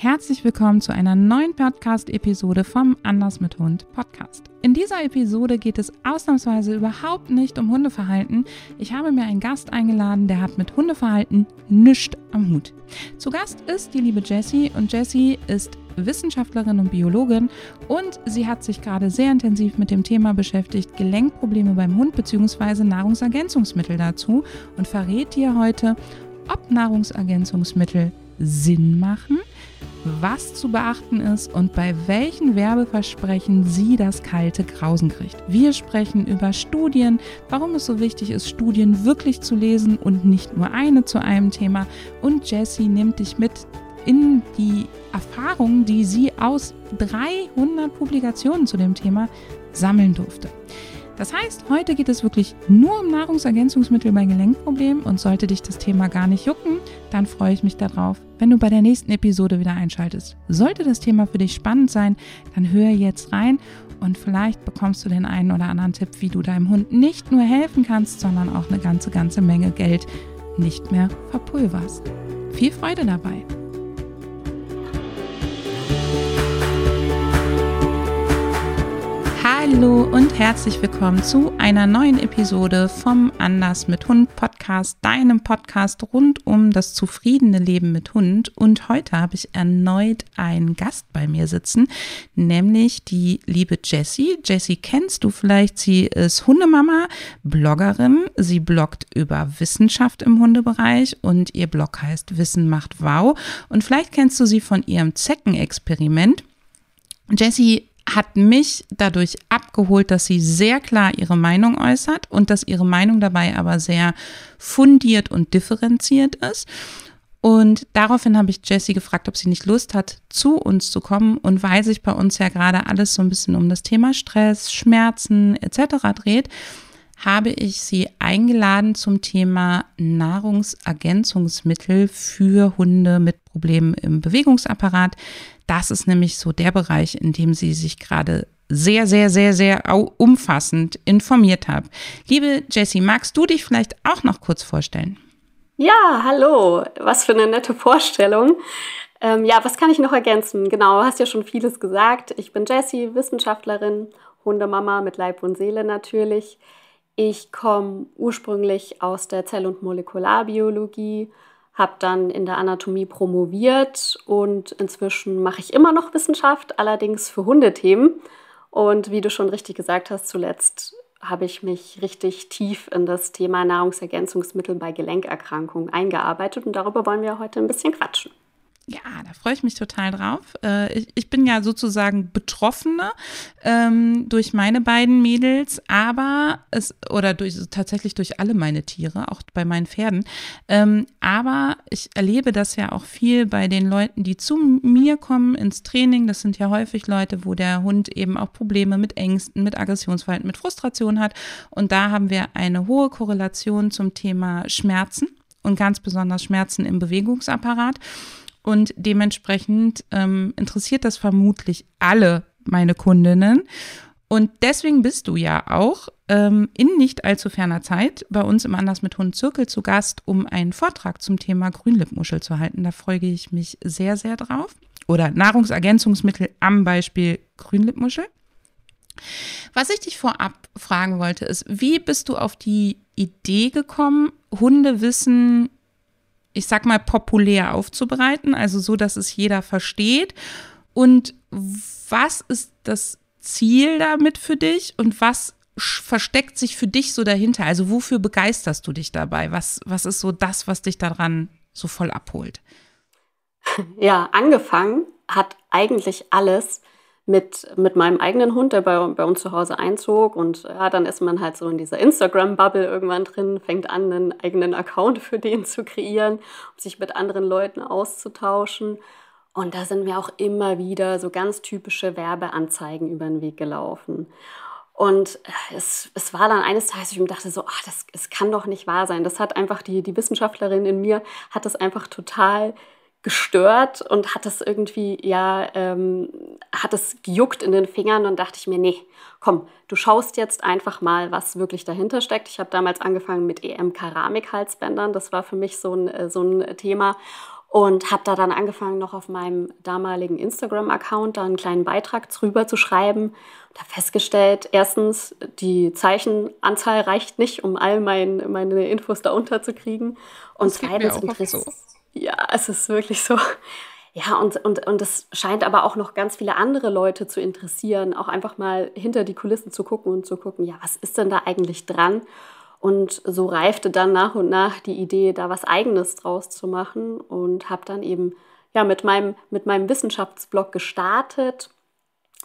Herzlich willkommen zu einer neuen Podcast-Episode vom Anders mit Hund Podcast. In dieser Episode geht es ausnahmsweise überhaupt nicht um Hundeverhalten. Ich habe mir einen Gast eingeladen, der hat mit Hundeverhalten nichts am Hut. Zu Gast ist die liebe Jessie und Jessie ist Wissenschaftlerin und Biologin und sie hat sich gerade sehr intensiv mit dem Thema beschäftigt, Gelenkprobleme beim Hund bzw. Nahrungsergänzungsmittel dazu und verrät dir heute, ob Nahrungsergänzungsmittel Sinn machen was zu beachten ist und bei welchen Werbeversprechen sie das kalte Grausen kriegt. Wir sprechen über Studien, warum es so wichtig ist, Studien wirklich zu lesen und nicht nur eine zu einem Thema. Und Jessie nimmt dich mit in die Erfahrungen, die sie aus 300 Publikationen zu dem Thema sammeln durfte. Das heißt, heute geht es wirklich nur um Nahrungsergänzungsmittel bei Gelenkproblemen und sollte dich das Thema gar nicht jucken, dann freue ich mich darauf, wenn du bei der nächsten Episode wieder einschaltest. Sollte das Thema für dich spannend sein, dann hör jetzt rein und vielleicht bekommst du den einen oder anderen Tipp, wie du deinem Hund nicht nur helfen kannst, sondern auch eine ganze, ganze Menge Geld nicht mehr verpulverst. Viel Freude dabei! Hallo und herzlich willkommen zu einer neuen Episode vom Anders mit Hund Podcast, deinem Podcast rund um das zufriedene Leben mit Hund. Und heute habe ich erneut einen Gast bei mir sitzen, nämlich die liebe Jessie. Jessie kennst du vielleicht, sie ist Hundemama, Bloggerin. Sie bloggt über Wissenschaft im Hundebereich und ihr Blog heißt Wissen macht Wow. Und vielleicht kennst du sie von ihrem Zeckenexperiment. Jessie hat mich dadurch abgeholt, dass sie sehr klar ihre Meinung äußert und dass ihre Meinung dabei aber sehr fundiert und differenziert ist. Und daraufhin habe ich Jessie gefragt, ob sie nicht Lust hat, zu uns zu kommen. Und weil sich bei uns ja gerade alles so ein bisschen um das Thema Stress, Schmerzen etc. dreht, habe ich sie eingeladen zum Thema Nahrungsergänzungsmittel für Hunde mit Problemen im Bewegungsapparat. Das ist nämlich so der Bereich, in dem sie sich gerade sehr, sehr, sehr, sehr umfassend informiert hat. Liebe Jessie, magst du dich vielleicht auch noch kurz vorstellen? Ja, hallo. Was für eine nette Vorstellung. Ähm, ja, was kann ich noch ergänzen? Genau, du hast ja schon vieles gesagt. Ich bin Jessie, Wissenschaftlerin, Hundemama mit Leib und Seele natürlich. Ich komme ursprünglich aus der Zell- und Molekularbiologie habe dann in der Anatomie promoviert und inzwischen mache ich immer noch Wissenschaft, allerdings für Hundethemen. Und wie du schon richtig gesagt hast, zuletzt habe ich mich richtig tief in das Thema Nahrungsergänzungsmittel bei Gelenkerkrankungen eingearbeitet und darüber wollen wir heute ein bisschen quatschen. Ja, da freue ich mich total drauf. Äh, ich, bin ja sozusagen Betroffene ähm, durch meine beiden Mädels, aber es, oder durch, tatsächlich durch alle meine Tiere, auch bei meinen Pferden. Ähm, aber ich erlebe das ja auch viel bei den Leuten, die zu mir kommen ins Training. Das sind ja häufig Leute, wo der Hund eben auch Probleme mit Ängsten, mit Aggressionsverhalten, mit Frustration hat. Und da haben wir eine hohe Korrelation zum Thema Schmerzen und ganz besonders Schmerzen im Bewegungsapparat. Und dementsprechend ähm, interessiert das vermutlich alle meine Kundinnen. Und deswegen bist du ja auch ähm, in nicht allzu ferner Zeit bei uns im Anders mit Hund Zirkel zu Gast, um einen Vortrag zum Thema Grünlippmuschel zu halten. Da freue ich mich sehr, sehr drauf. Oder Nahrungsergänzungsmittel am Beispiel Grünlippmuschel. Was ich dich vorab fragen wollte, ist, wie bist du auf die Idee gekommen, Hundewissen ich sag mal, populär aufzubereiten, also so, dass es jeder versteht. Und was ist das Ziel damit für dich und was versteckt sich für dich so dahinter? Also wofür begeisterst du dich dabei? Was, was ist so das, was dich daran so voll abholt? Ja, angefangen hat eigentlich alles mit, mit meinem eigenen Hund, der bei, bei uns zu Hause einzog. Und ja, dann ist man halt so in dieser Instagram-Bubble irgendwann drin, fängt an, einen eigenen Account für den zu kreieren, um sich mit anderen Leuten auszutauschen. Und da sind mir auch immer wieder so ganz typische Werbeanzeigen über den Weg gelaufen. Und es, es war dann eines Tages, ich mir dachte so, ach, das, das kann doch nicht wahr sein. Das hat einfach die, die Wissenschaftlerin in mir, hat das einfach total gestört und hat es irgendwie, ja, ähm, hat es gejuckt in den Fingern und dachte ich mir, nee, komm, du schaust jetzt einfach mal, was wirklich dahinter steckt. Ich habe damals angefangen mit EM-Keramik-Halsbändern, das war für mich so ein, äh, so ein Thema. und habe da dann angefangen, noch auf meinem damaligen Instagram-Account da einen kleinen Beitrag drüber zu schreiben und habe festgestellt, erstens, die Zeichenanzahl reicht nicht, um all mein, meine Infos da unterzukriegen. Und das zweitens, so. Ja, es ist wirklich so. Ja, und, und, und es scheint aber auch noch ganz viele andere Leute zu interessieren, auch einfach mal hinter die Kulissen zu gucken und zu gucken, ja, was ist denn da eigentlich dran? Und so reifte dann nach und nach die Idee, da was Eigenes draus zu machen und habe dann eben ja, mit, meinem, mit meinem Wissenschaftsblog gestartet.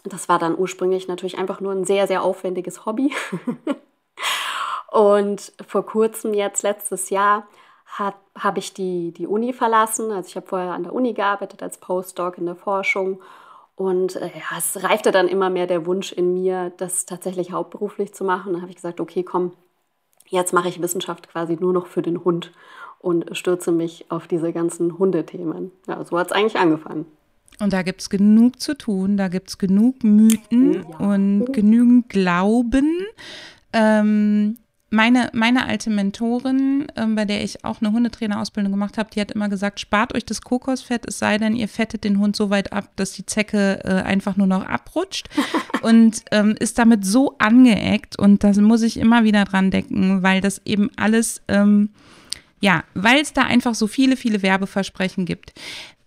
Das war dann ursprünglich natürlich einfach nur ein sehr, sehr aufwendiges Hobby. und vor kurzem, jetzt letztes Jahr, habe ich die, die Uni verlassen. Also ich habe vorher an der Uni gearbeitet als Postdoc in der Forschung. Und äh, ja, es reifte dann immer mehr der Wunsch in mir, das tatsächlich hauptberuflich zu machen. Da habe ich gesagt, okay, komm, jetzt mache ich Wissenschaft quasi nur noch für den Hund und stürze mich auf diese ganzen Hundethemen. Ja, so hat es eigentlich angefangen. Und da gibt es genug zu tun, da gibt es genug Mythen ja. und genügend Glauben. Ähm, meine, meine alte Mentorin, ähm, bei der ich auch eine Hundetrainerausbildung gemacht habe, die hat immer gesagt, spart euch das Kokosfett, es sei denn, ihr fettet den Hund so weit ab, dass die Zecke äh, einfach nur noch abrutscht und ähm, ist damit so angeeckt und da muss ich immer wieder dran denken, weil das eben alles, ähm, ja, weil es da einfach so viele, viele Werbeversprechen gibt.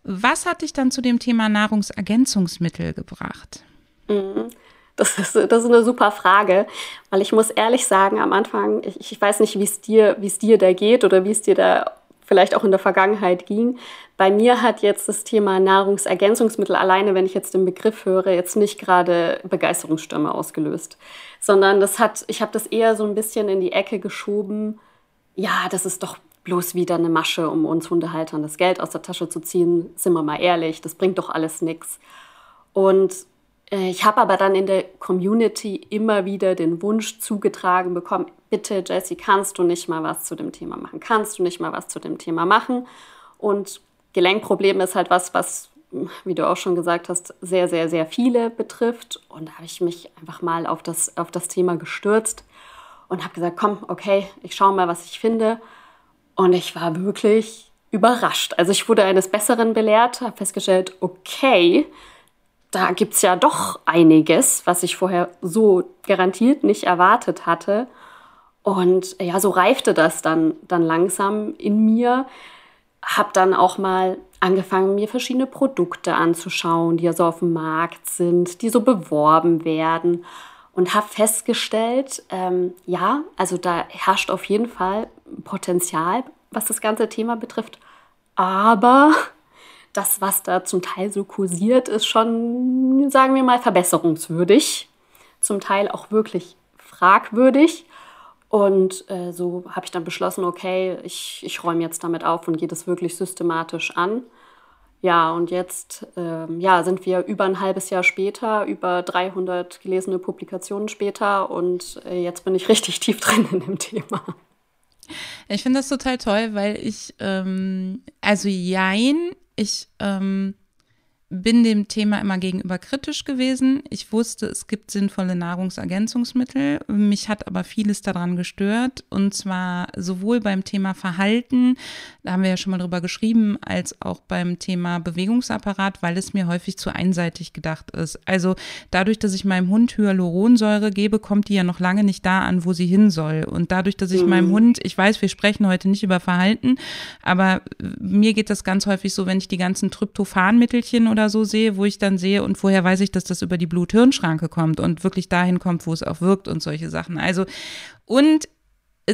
Was hat dich dann zu dem Thema Nahrungsergänzungsmittel gebracht? Mhm. Das ist, das ist eine super Frage, weil ich muss ehrlich sagen, am Anfang, ich, ich weiß nicht, wie es dir, es dir da geht oder wie es dir da vielleicht auch in der Vergangenheit ging. Bei mir hat jetzt das Thema Nahrungsergänzungsmittel alleine, wenn ich jetzt den Begriff höre, jetzt nicht gerade Begeisterungsstürme ausgelöst, sondern das hat, ich habe das eher so ein bisschen in die Ecke geschoben. Ja, das ist doch bloß wieder eine Masche, um uns Hundehaltern das Geld aus der Tasche zu ziehen. Sind wir mal ehrlich, das bringt doch alles nichts. Und ich habe aber dann in der Community immer wieder den Wunsch zugetragen bekommen, bitte Jessie, kannst du nicht mal was zu dem Thema machen? Kannst du nicht mal was zu dem Thema machen? Und Gelenkproblem ist halt was, was, wie du auch schon gesagt hast, sehr, sehr, sehr viele betrifft. Und da habe ich mich einfach mal auf das, auf das Thema gestürzt und habe gesagt, komm, okay, ich schaue mal, was ich finde. Und ich war wirklich überrascht. Also ich wurde eines Besseren belehrt, habe festgestellt, okay, da gibt es ja doch einiges, was ich vorher so garantiert nicht erwartet hatte. Und ja, so reifte das dann, dann langsam in mir. Hab dann auch mal angefangen, mir verschiedene Produkte anzuschauen, die ja so auf dem Markt sind, die so beworben werden. Und habe festgestellt, ähm, ja, also da herrscht auf jeden Fall Potenzial, was das ganze Thema betrifft. Aber das, was da zum Teil so kursiert, ist schon, sagen wir mal, verbesserungswürdig. Zum Teil auch wirklich fragwürdig. Und äh, so habe ich dann beschlossen, okay, ich, ich räume jetzt damit auf und gehe das wirklich systematisch an. Ja, und jetzt äh, ja, sind wir über ein halbes Jahr später, über 300 gelesene Publikationen später und äh, jetzt bin ich richtig tief drin in dem Thema. Ich finde das total toll, weil ich, ähm, also Jein ich ähm, bin dem Thema immer gegenüber kritisch gewesen. Ich wusste, es gibt sinnvolle Nahrungsergänzungsmittel. Mich hat aber vieles daran gestört. Und zwar sowohl beim Thema Verhalten, da haben wir ja schon mal drüber geschrieben, als auch beim Thema Bewegungsapparat, weil es mir häufig zu einseitig gedacht ist. Also dadurch, dass ich meinem Hund Hyaluronsäure gebe, kommt die ja noch lange nicht da an, wo sie hin soll. Und dadurch, dass ich mhm. meinem Hund, ich weiß, wir sprechen heute nicht über Verhalten, aber mir geht das ganz häufig so, wenn ich die ganzen Tryptophan-Mittelchen oder so sehe, wo ich dann sehe und vorher weiß ich, dass das über die Blut-Hirn-Schranke kommt und wirklich dahin kommt, wo es auch wirkt und solche Sachen. Also, und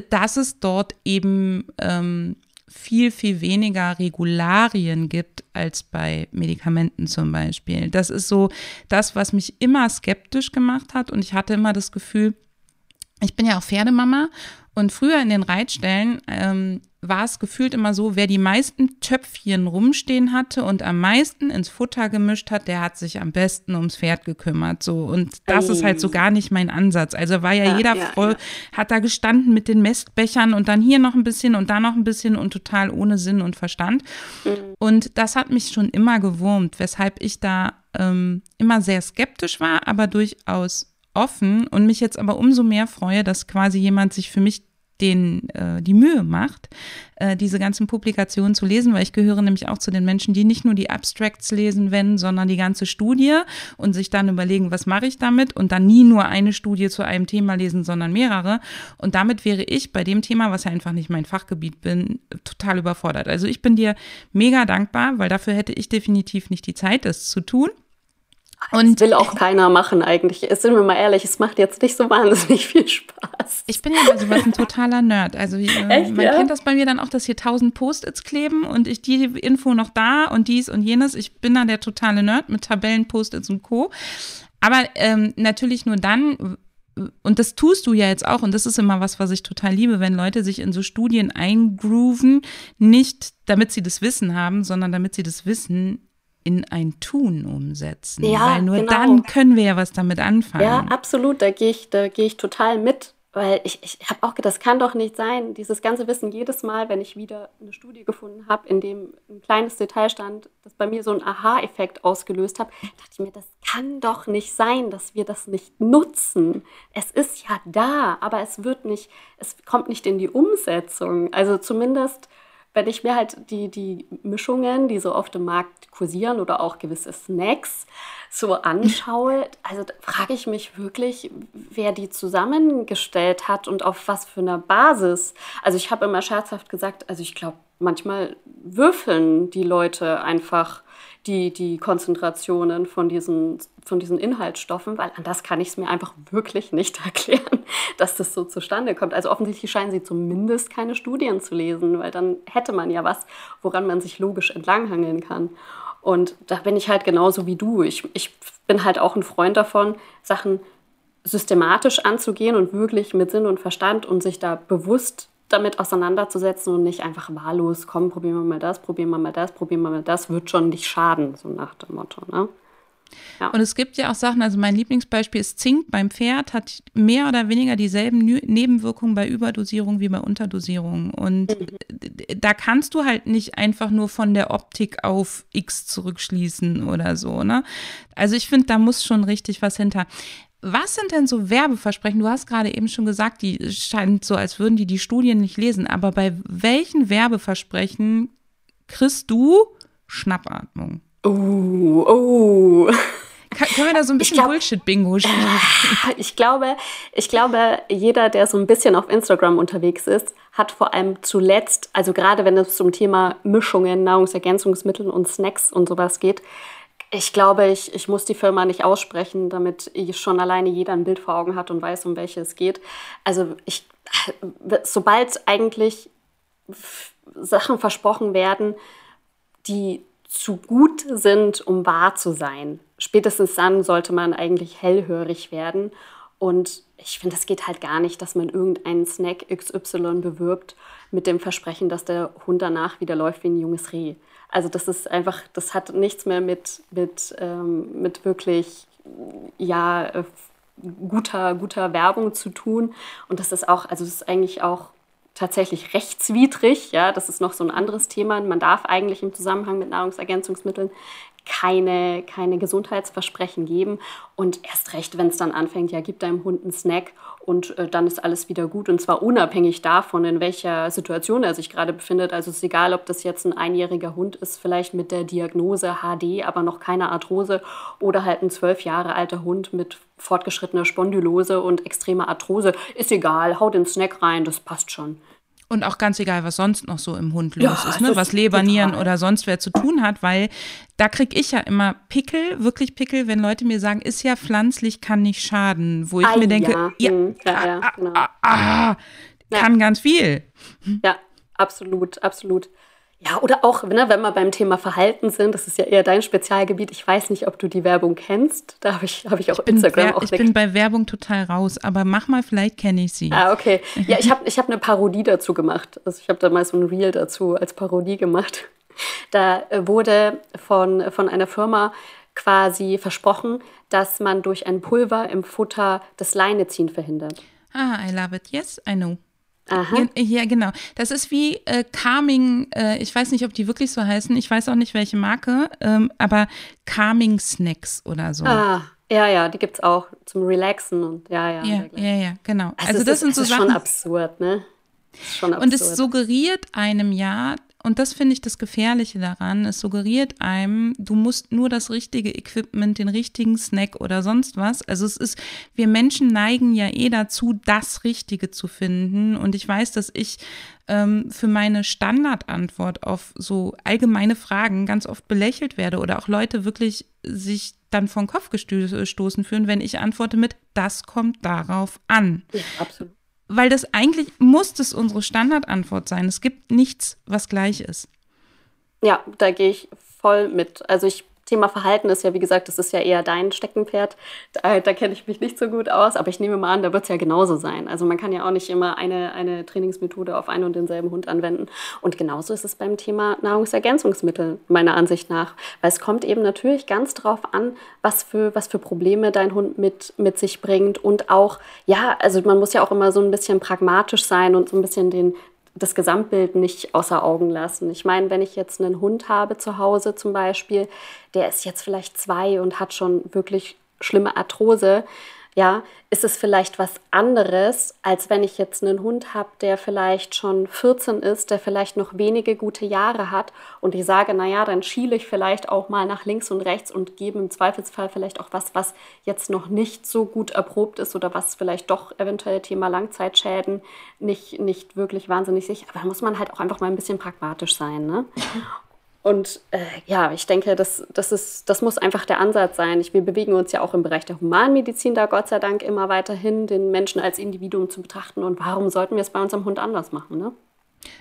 dass es dort eben ähm, viel, viel weniger Regularien gibt als bei Medikamenten zum Beispiel. Das ist so das, was mich immer skeptisch gemacht hat und ich hatte immer das Gefühl, ich bin ja auch Pferdemama und früher in den Reitstellen ähm, war es gefühlt immer so, wer die meisten Töpfchen rumstehen hatte und am meisten ins Futter gemischt hat, der hat sich am besten ums Pferd gekümmert. So. Und das ist halt so gar nicht mein Ansatz. Also war ja, ja jeder ja, voll, ja. hat da gestanden mit den Mestbechern und dann hier noch ein bisschen und da noch ein bisschen und total ohne Sinn und Verstand. Mhm. Und das hat mich schon immer gewurmt, weshalb ich da ähm, immer sehr skeptisch war, aber durchaus offen und mich jetzt aber umso mehr freue, dass quasi jemand sich für mich den äh, die Mühe macht, äh, diese ganzen Publikationen zu lesen, weil ich gehöre nämlich auch zu den Menschen, die nicht nur die Abstracts lesen, wenn, sondern die ganze Studie und sich dann überlegen, was mache ich damit und dann nie nur eine Studie zu einem Thema lesen, sondern mehrere. Und damit wäre ich bei dem Thema, was ja einfach nicht mein Fachgebiet bin, total überfordert. Also ich bin dir mega dankbar, weil dafür hätte ich definitiv nicht die Zeit, das zu tun. Und das will auch keiner machen eigentlich. Sind wir mal ehrlich, es macht jetzt nicht so wahnsinnig viel Spaß. Ich bin ja bei sowas ein totaler Nerd. Also äh, Echt, man ja? kennt das bei mir dann auch, dass hier tausend Post-its kleben und ich die Info noch da und dies und jenes. Ich bin da der totale Nerd mit Tabellen, Post-its und Co. Aber ähm, natürlich nur dann, und das tust du ja jetzt auch, und das ist immer was, was ich total liebe, wenn Leute sich in so Studien eingrooven, nicht damit sie das Wissen haben, sondern damit sie das Wissen in ein Tun umsetzen. Ja, weil nur genau. dann können wir ja was damit anfangen. Ja, absolut. Da gehe ich, da ich total mit. Weil ich, ich habe auch gedacht, das kann doch nicht sein, dieses ganze Wissen jedes Mal, wenn ich wieder eine Studie gefunden habe, in dem ein kleines Detail stand, das bei mir so einen Aha-Effekt ausgelöst hat, dachte ich mir, das kann doch nicht sein, dass wir das nicht nutzen. Es ist ja da, aber es wird nicht, es kommt nicht in die Umsetzung. Also zumindest wenn ich mir halt die, die Mischungen, die so auf dem Markt kursieren oder auch gewisse Snacks so anschaue, also frage ich mich wirklich, wer die zusammengestellt hat und auf was für einer Basis. Also ich habe immer scherzhaft gesagt, also ich glaube, manchmal würfeln die Leute einfach die, die Konzentrationen von diesen, von diesen Inhaltsstoffen, weil an das kann ich es mir einfach wirklich nicht erklären, dass das so zustande kommt. Also offensichtlich scheinen sie zumindest keine Studien zu lesen, weil dann hätte man ja was, woran man sich logisch entlanghangeln kann. Und da bin ich halt genauso wie du. Ich, ich bin halt auch ein Freund davon, Sachen systematisch anzugehen und wirklich mit Sinn und Verstand und sich da bewusst damit auseinanderzusetzen und nicht einfach wahllos, komm, probieren wir mal das, probieren wir mal das, probieren wir mal das, wird schon nicht schaden, so nach dem Motto. Ne? Ja. Und es gibt ja auch Sachen, also mein Lieblingsbeispiel ist Zink beim Pferd, hat mehr oder weniger dieselben Nebenwirkungen bei Überdosierung wie bei Unterdosierung. Und mhm. da kannst du halt nicht einfach nur von der Optik auf X zurückschließen oder so. Ne? Also ich finde, da muss schon richtig was hinter. Was sind denn so Werbeversprechen? Du hast gerade eben schon gesagt, die scheint so, als würden die die Studien nicht lesen. Aber bei welchen Werbeversprechen kriegst du Schnappatmung? Oh, oh. Kann, können wir da so ein bisschen Bullshit-Bingo spielen? Ich glaube, ich glaube, jeder, der so ein bisschen auf Instagram unterwegs ist, hat vor allem zuletzt, also gerade wenn es zum Thema Mischungen, Nahrungsergänzungsmittel und Snacks und sowas geht, ich glaube, ich, ich muss die Firma nicht aussprechen, damit schon alleine jeder ein Bild vor Augen hat und weiß, um welche es geht. Also ich, sobald eigentlich Sachen versprochen werden, die zu gut sind, um wahr zu sein, spätestens dann sollte man eigentlich hellhörig werden. Und ich finde, es geht halt gar nicht, dass man irgendeinen Snack XY bewirbt mit dem Versprechen, dass der Hund danach wieder läuft wie ein junges Reh. Also das ist einfach, das hat nichts mehr mit, mit, ähm, mit wirklich, ja, äh, guter, guter Werbung zu tun. Und das ist auch, also das ist eigentlich auch tatsächlich rechtswidrig. Ja, das ist noch so ein anderes Thema. Man darf eigentlich im Zusammenhang mit Nahrungsergänzungsmitteln keine, keine Gesundheitsversprechen geben. Und erst recht, wenn es dann anfängt, ja, gib deinem Hund einen Snack und äh, dann ist alles wieder gut. Und zwar unabhängig davon, in welcher Situation er sich gerade befindet. Also es ist egal, ob das jetzt ein einjähriger Hund ist, vielleicht mit der Diagnose HD, aber noch keine Arthrose, oder halt ein zwölf Jahre alter Hund mit fortgeschrittener Spondylose und extremer Arthrose. Ist egal, hau den Snack rein, das passt schon. Und auch ganz egal, was sonst noch so im Hund los ja, ist, ne? was Leber, Nieren oder sonst wer zu tun hat, weil da kriege ich ja immer Pickel, wirklich Pickel, wenn Leute mir sagen, ist ja pflanzlich, kann nicht schaden, wo ich ah, mir denke, ja, ja, hm, ja, ja ah, genau. ah, ah, kann ganz viel. Ja, absolut, absolut. Ja, oder auch, ne, wenn wir beim Thema Verhalten sind, das ist ja eher dein Spezialgebiet. Ich weiß nicht, ob du die Werbung kennst. Da habe ich, hab ich auch ich Instagram auch Ich bin bei Werbung total raus, aber mach mal, vielleicht kenne ich sie. Ah, okay. Ja, ich habe ich hab eine Parodie dazu gemacht. Also ich habe da mal so ein Reel dazu als Parodie gemacht. Da äh, wurde von, von einer Firma quasi versprochen, dass man durch ein Pulver im Futter das Leineziehen verhindert. Ah, I love it. Yes, I know. Aha. Ja, genau. Das ist wie äh, Calming, äh, ich weiß nicht, ob die wirklich so heißen, ich weiß auch nicht, welche Marke, ähm, aber Calming Snacks oder so. Ah, ja, ja, die gibt es auch zum Relaxen und ja, ja. Ja, ja, ja, genau. Also, also das, ist, sind so das ist Sachen. schon absurd, ne? Und es suggeriert einem ja, und das finde ich das Gefährliche daran, es suggeriert einem, du musst nur das richtige Equipment, den richtigen Snack oder sonst was. Also es ist, wir Menschen neigen ja eh dazu, das Richtige zu finden. Und ich weiß, dass ich ähm, für meine Standardantwort auf so allgemeine Fragen ganz oft belächelt werde oder auch Leute wirklich sich dann vom Kopf gestoßen fühlen, wenn ich antworte mit, das kommt darauf an. Ja, absolut weil das eigentlich muss das unsere Standardantwort sein. Es gibt nichts, was gleich ist. Ja, da gehe ich voll mit. Also ich Thema Verhalten ist ja, wie gesagt, das ist ja eher dein Steckenpferd. Da, da kenne ich mich nicht so gut aus, aber ich nehme mal an, da wird es ja genauso sein. Also man kann ja auch nicht immer eine, eine Trainingsmethode auf einen und denselben Hund anwenden. Und genauso ist es beim Thema Nahrungsergänzungsmittel, meiner Ansicht nach. Weil es kommt eben natürlich ganz drauf an, was für, was für Probleme dein Hund mit, mit sich bringt. Und auch, ja, also man muss ja auch immer so ein bisschen pragmatisch sein und so ein bisschen den, das Gesamtbild nicht außer Augen lassen. Ich meine, wenn ich jetzt einen Hund habe zu Hause zum Beispiel, der ist jetzt vielleicht zwei und hat schon wirklich schlimme Arthrose, ja, ist es vielleicht was anderes, als wenn ich jetzt einen Hund habe, der vielleicht schon 14 ist, der vielleicht noch wenige gute Jahre hat und ich sage, naja, dann schiele ich vielleicht auch mal nach links und rechts und gebe im Zweifelsfall vielleicht auch was, was jetzt noch nicht so gut erprobt ist oder was vielleicht doch eventuell Thema Langzeitschäden nicht, nicht wirklich wahnsinnig sicher. Aber da muss man halt auch einfach mal ein bisschen pragmatisch sein. Ne? Und äh, ja, ich denke, das, das, ist, das muss einfach der Ansatz sein. Ich, wir bewegen uns ja auch im Bereich der Humanmedizin da Gott sei Dank immer weiterhin, den Menschen als Individuum zu betrachten. Und warum sollten wir es bei unserem Hund anders machen? Ne?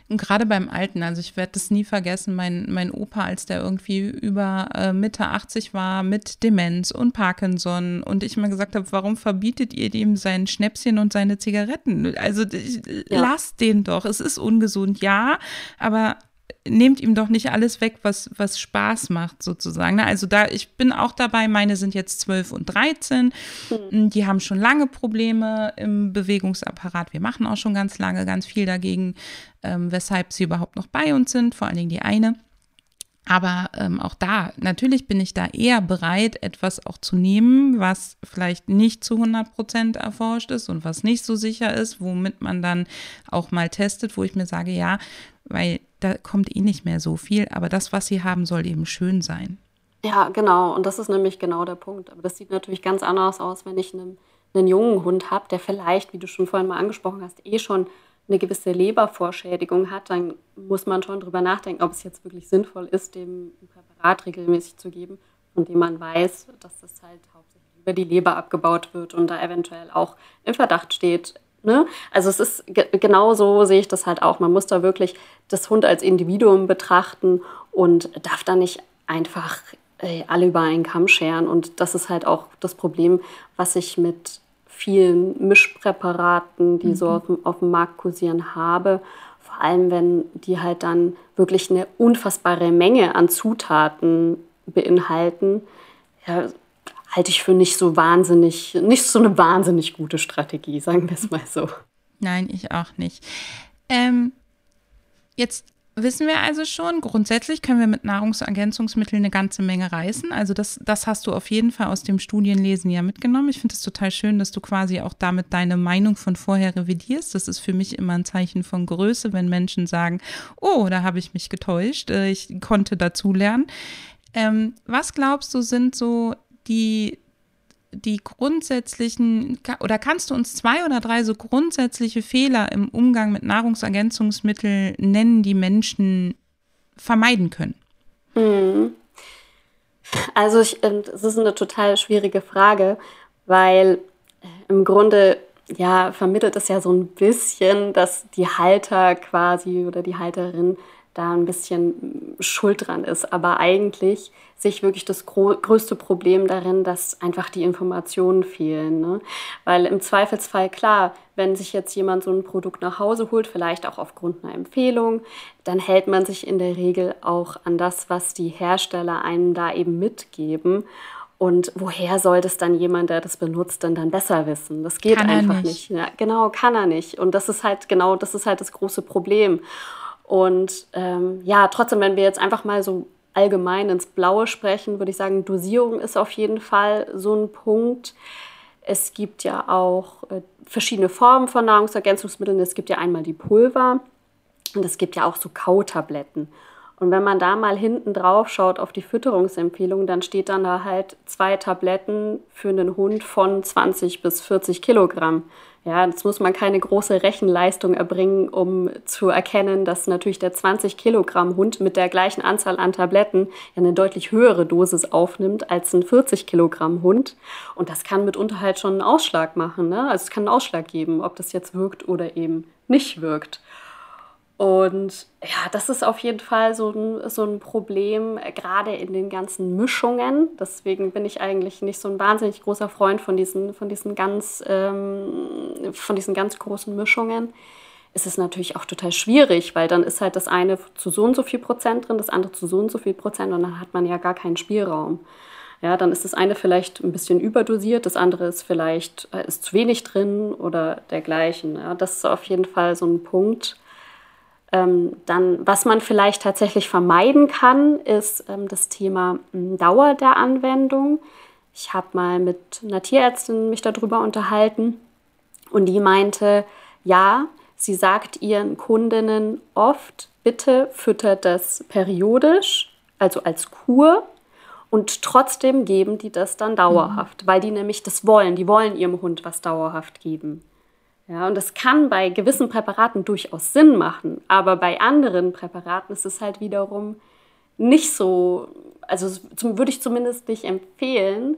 Und gerade beim Alten, also ich werde das nie vergessen, mein, mein Opa, als der irgendwie über äh, Mitte 80 war mit Demenz und Parkinson und ich mir gesagt habe, warum verbietet ihr ihm sein Schnäpschen und seine Zigaretten? Also ja. lasst den doch, es ist ungesund, ja, aber nehmt ihm doch nicht alles weg, was, was Spaß macht, sozusagen. Ne? Also da, ich bin auch dabei, meine sind jetzt 12 und 13. Mhm. Die haben schon lange Probleme im Bewegungsapparat. Wir machen auch schon ganz lange ganz viel dagegen, ähm, weshalb sie überhaupt noch bei uns sind, vor allen Dingen die eine. Aber ähm, auch da, natürlich bin ich da eher bereit, etwas auch zu nehmen, was vielleicht nicht zu 100 Prozent erforscht ist und was nicht so sicher ist, womit man dann auch mal testet, wo ich mir sage, ja, weil da kommt eh nicht mehr so viel, aber das, was sie haben, soll eben schön sein. Ja, genau. Und das ist nämlich genau der Punkt. Aber das sieht natürlich ganz anders aus, wenn ich einen, einen jungen Hund habe, der vielleicht, wie du schon vorhin mal angesprochen hast, eh schon eine gewisse Lebervorschädigung hat, dann muss man schon drüber nachdenken, ob es jetzt wirklich sinnvoll ist, dem ein Präparat regelmäßig zu geben, von dem man weiß, dass das halt hauptsächlich über die Leber abgebaut wird und da eventuell auch im Verdacht steht. Ne? Also es ist genau so sehe ich das halt auch. Man muss da wirklich das Hund als Individuum betrachten und darf da nicht einfach äh, alle über einen Kamm scheren. Und das ist halt auch das Problem, was ich mit vielen Mischpräparaten, die mhm. so auf dem, auf dem Markt kursieren, habe. Vor allem, wenn die halt dann wirklich eine unfassbare Menge an Zutaten beinhalten, ja, halte ich für nicht so wahnsinnig, nicht so eine wahnsinnig gute Strategie, sagen wir es mal so. Nein, ich auch nicht. Ähm, jetzt wissen wir also schon, grundsätzlich können wir mit Nahrungsergänzungsmitteln eine ganze Menge reißen. Also das, das hast du auf jeden Fall aus dem Studienlesen ja mitgenommen. Ich finde es total schön, dass du quasi auch damit deine Meinung von vorher revidierst. Das ist für mich immer ein Zeichen von Größe, wenn Menschen sagen, oh, da habe ich mich getäuscht, äh, ich konnte dazulernen. Ähm, was glaubst du, sind so die die grundsätzlichen, oder kannst du uns zwei oder drei so grundsätzliche Fehler im Umgang mit Nahrungsergänzungsmitteln nennen, die Menschen vermeiden können? Hm. Also ich, ähm, es ist eine total schwierige Frage, weil äh, im Grunde ja vermittelt es ja so ein bisschen, dass die Halter quasi oder die Halterin da ein bisschen schuld dran ist. Aber eigentlich sehe ich wirklich das größte Problem darin, dass einfach die Informationen fehlen. Ne? Weil im Zweifelsfall, klar, wenn sich jetzt jemand so ein Produkt nach Hause holt, vielleicht auch aufgrund einer Empfehlung, dann hält man sich in der Regel auch an das, was die Hersteller einem da eben mitgeben. Und woher soll das dann jemand, der das benutzt, denn dann besser wissen? Das geht einfach nicht. nicht. Ja, genau, kann er nicht. Und das ist halt genau, das ist halt das große Problem. Und ähm, ja, trotzdem, wenn wir jetzt einfach mal so allgemein ins Blaue sprechen, würde ich sagen, Dosierung ist auf jeden Fall so ein Punkt. Es gibt ja auch äh, verschiedene Formen von Nahrungsergänzungsmitteln. Es gibt ja einmal die Pulver und es gibt ja auch so Kautabletten. Und wenn man da mal hinten drauf schaut auf die Fütterungsempfehlung, dann steht dann da halt zwei Tabletten für einen Hund von 20 bis 40 Kilogramm. Ja, jetzt muss man keine große Rechenleistung erbringen, um zu erkennen, dass natürlich der 20 Kilogramm Hund mit der gleichen Anzahl an Tabletten eine deutlich höhere Dosis aufnimmt als ein 40 Kilogramm Hund. Und das kann mitunter halt schon einen Ausschlag machen. Ne? Also es kann einen Ausschlag geben, ob das jetzt wirkt oder eben nicht wirkt. Und ja, das ist auf jeden Fall so ein, so ein Problem, äh, gerade in den ganzen Mischungen. Deswegen bin ich eigentlich nicht so ein wahnsinnig großer Freund von diesen, von diesen, ganz, ähm, von diesen ganz großen Mischungen. Es ist natürlich auch total schwierig, weil dann ist halt das eine zu so und so viel Prozent drin, das andere zu so und so viel Prozent und dann hat man ja gar keinen Spielraum. Ja, dann ist das eine vielleicht ein bisschen überdosiert, das andere ist vielleicht äh, ist zu wenig drin oder dergleichen. Ja, das ist auf jeden Fall so ein Punkt ähm, dann, was man vielleicht tatsächlich vermeiden kann, ist ähm, das Thema ähm, Dauer der Anwendung. Ich habe mal mit einer Tierärztin mich darüber unterhalten und die meinte, ja, sie sagt ihren Kundinnen oft, bitte füttert das periodisch, also als Kur und trotzdem geben die das dann dauerhaft, mhm. weil die nämlich das wollen. Die wollen ihrem Hund was dauerhaft geben. Ja, und das kann bei gewissen Präparaten durchaus Sinn machen, aber bei anderen Präparaten ist es halt wiederum nicht so, also zum, würde ich zumindest nicht empfehlen,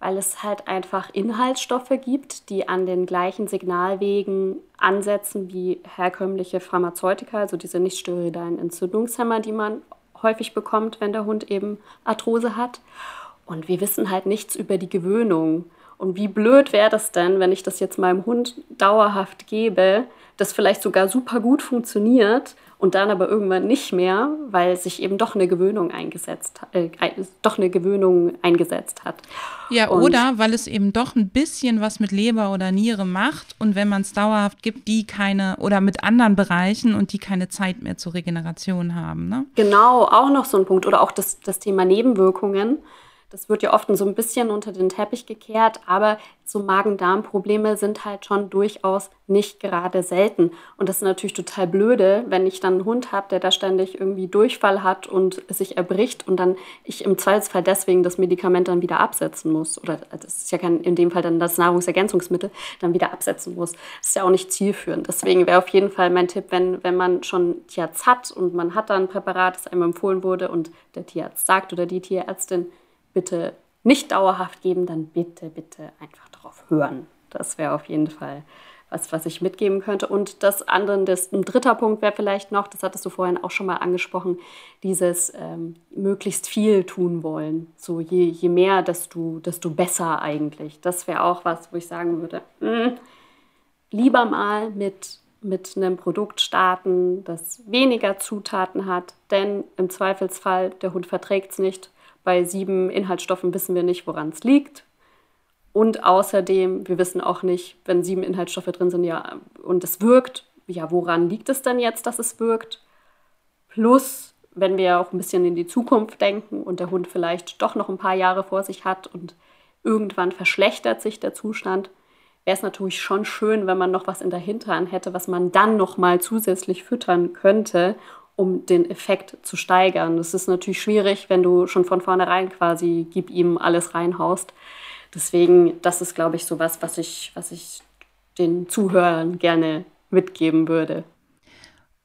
weil es halt einfach Inhaltsstoffe gibt, die an den gleichen Signalwegen ansetzen wie herkömmliche Pharmazeutika, also diese nicht steroidalen Entzündungshemmer, die man häufig bekommt, wenn der Hund eben Arthrose hat. Und wir wissen halt nichts über die Gewöhnung. Und wie blöd wäre das denn, wenn ich das jetzt meinem Hund dauerhaft gebe, das vielleicht sogar super gut funktioniert und dann aber irgendwann nicht mehr, weil sich eben doch eine Gewöhnung eingesetzt, äh, doch eine Gewöhnung eingesetzt hat. Ja, und oder weil es eben doch ein bisschen was mit Leber oder Niere macht und wenn man es dauerhaft gibt, die keine oder mit anderen Bereichen und die keine Zeit mehr zur Regeneration haben. Ne? Genau, auch noch so ein Punkt oder auch das, das Thema Nebenwirkungen. Das wird ja oft so ein bisschen unter den Teppich gekehrt, aber so Magen-Darm-Probleme sind halt schon durchaus nicht gerade selten. Und das ist natürlich total blöde, wenn ich dann einen Hund habe, der da ständig irgendwie Durchfall hat und sich erbricht und dann ich im Zweifelsfall deswegen das Medikament dann wieder absetzen muss. Oder das ist ja kein, in dem Fall dann das Nahrungsergänzungsmittel dann wieder absetzen muss. Das ist ja auch nicht zielführend. Deswegen wäre auf jeden Fall mein Tipp, wenn, wenn man schon Tierarzt hat und man hat da ein Präparat, das einem empfohlen wurde und der Tierarzt sagt oder die Tierärztin, bitte nicht dauerhaft geben, dann bitte, bitte einfach darauf hören. Das wäre auf jeden Fall was, was ich mitgeben könnte. Und das andere, das, ein dritter Punkt wäre vielleicht noch, das hattest du vorhin auch schon mal angesprochen, dieses ähm, möglichst viel tun wollen. So je, je mehr, desto, desto besser eigentlich. Das wäre auch was, wo ich sagen würde, mh, hm, lieber mal mit, mit einem Produkt starten, das weniger Zutaten hat, denn im Zweifelsfall, der Hund verträgt es nicht bei sieben Inhaltsstoffen wissen wir nicht, woran es liegt. Und außerdem, wir wissen auch nicht, wenn sieben Inhaltsstoffe drin sind, ja, und es wirkt, ja, woran liegt es dann jetzt, dass es wirkt? Plus, wenn wir auch ein bisschen in die Zukunft denken und der Hund vielleicht doch noch ein paar Jahre vor sich hat und irgendwann verschlechtert sich der Zustand, wäre es natürlich schon schön, wenn man noch was in der Hinterhand hätte, was man dann noch mal zusätzlich füttern könnte, um den Effekt zu steigern. Das ist natürlich schwierig, wenn du schon von vornherein quasi gib ihm alles reinhaust. Deswegen, das ist, glaube ich, so was, was ich, was ich den Zuhörern gerne mitgeben würde.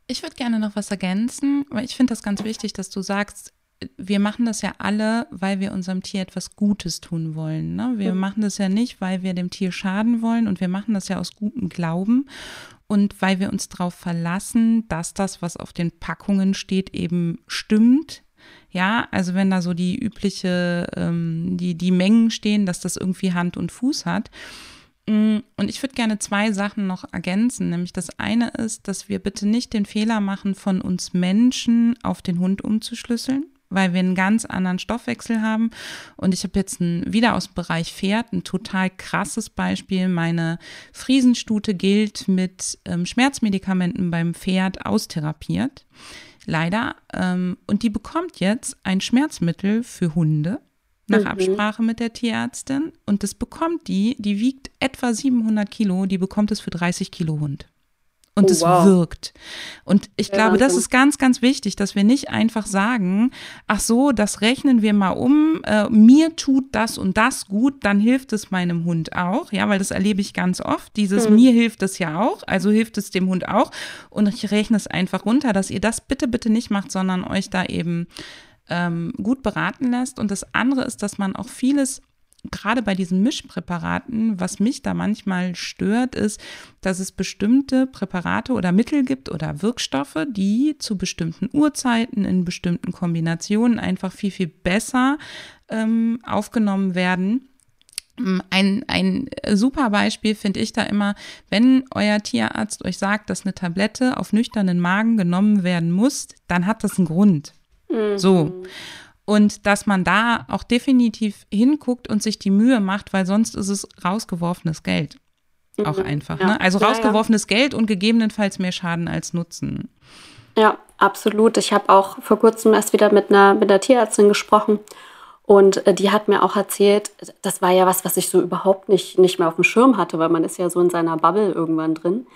Ich würde gerne noch was ergänzen, weil ich finde das ganz wichtig, dass du sagst, wir machen das ja alle, weil wir unserem Tier etwas Gutes tun wollen. Ne? Wir mhm. machen das ja nicht, weil wir dem Tier schaden wollen und wir machen das ja aus gutem Glauben und weil wir uns darauf verlassen, dass das, was auf den Packungen steht, eben stimmt. Ja, also wenn da so die übliche, ähm, die, die Mengen stehen, dass das irgendwie Hand und Fuß hat. Mm, und ich würde gerne zwei Sachen noch ergänzen. Nämlich das eine ist, dass wir bitte nicht den Fehler machen, von uns Menschen auf den Hund umzuschlüsseln weil wir einen ganz anderen Stoffwechsel haben. Und ich habe jetzt ein, wieder aus dem Bereich Pferd ein total krasses Beispiel. Meine Friesenstute gilt mit ähm, Schmerzmedikamenten beim Pferd austherapiert. Leider. Ähm, und die bekommt jetzt ein Schmerzmittel für Hunde. nach mhm. Absprache mit der Tierärztin. Und das bekommt die, die wiegt etwa 700 Kilo, die bekommt es für 30 Kilo Hund. Und oh, es wow. wirkt. Und ich ja, glaube, das ist ganz, ganz wichtig, dass wir nicht einfach sagen, ach so, das rechnen wir mal um, äh, mir tut das und das gut, dann hilft es meinem Hund auch. Ja, weil das erlebe ich ganz oft. Dieses hm. mir hilft es ja auch, also hilft es dem Hund auch. Und ich rechne es einfach runter, dass ihr das bitte, bitte nicht macht, sondern euch da eben ähm, gut beraten lässt. Und das andere ist, dass man auch vieles gerade bei diesen Mischpräparaten, was mich da manchmal stört, ist, dass es bestimmte Präparate oder Mittel gibt oder Wirkstoffe, die zu bestimmten Uhrzeiten in bestimmten Kombinationen einfach viel, viel besser ähm, aufgenommen werden. Ein, ein super Beispiel finde ich da immer, wenn euer Tierarzt euch sagt, dass eine Tablette auf nüchternen Magen genommen werden muss, dann hat das einen Grund. Mhm. So. Und dass man da auch definitiv hinguckt und sich die Mühe macht, weil sonst ist es rausgeworfenes Geld. Mhm. Auch einfach. Ja. Ne? Also rausgeworfenes ja, ja. Geld und gegebenenfalls mehr Schaden als Nutzen. Ja, absolut. Ich habe auch vor kurzem erst wieder mit einer, mit einer Tierärztin gesprochen. Und äh, die hat mir auch erzählt, das war ja was, was ich so überhaupt nicht, nicht mehr auf dem Schirm hatte, weil man ist ja so in seiner Bubble irgendwann drin.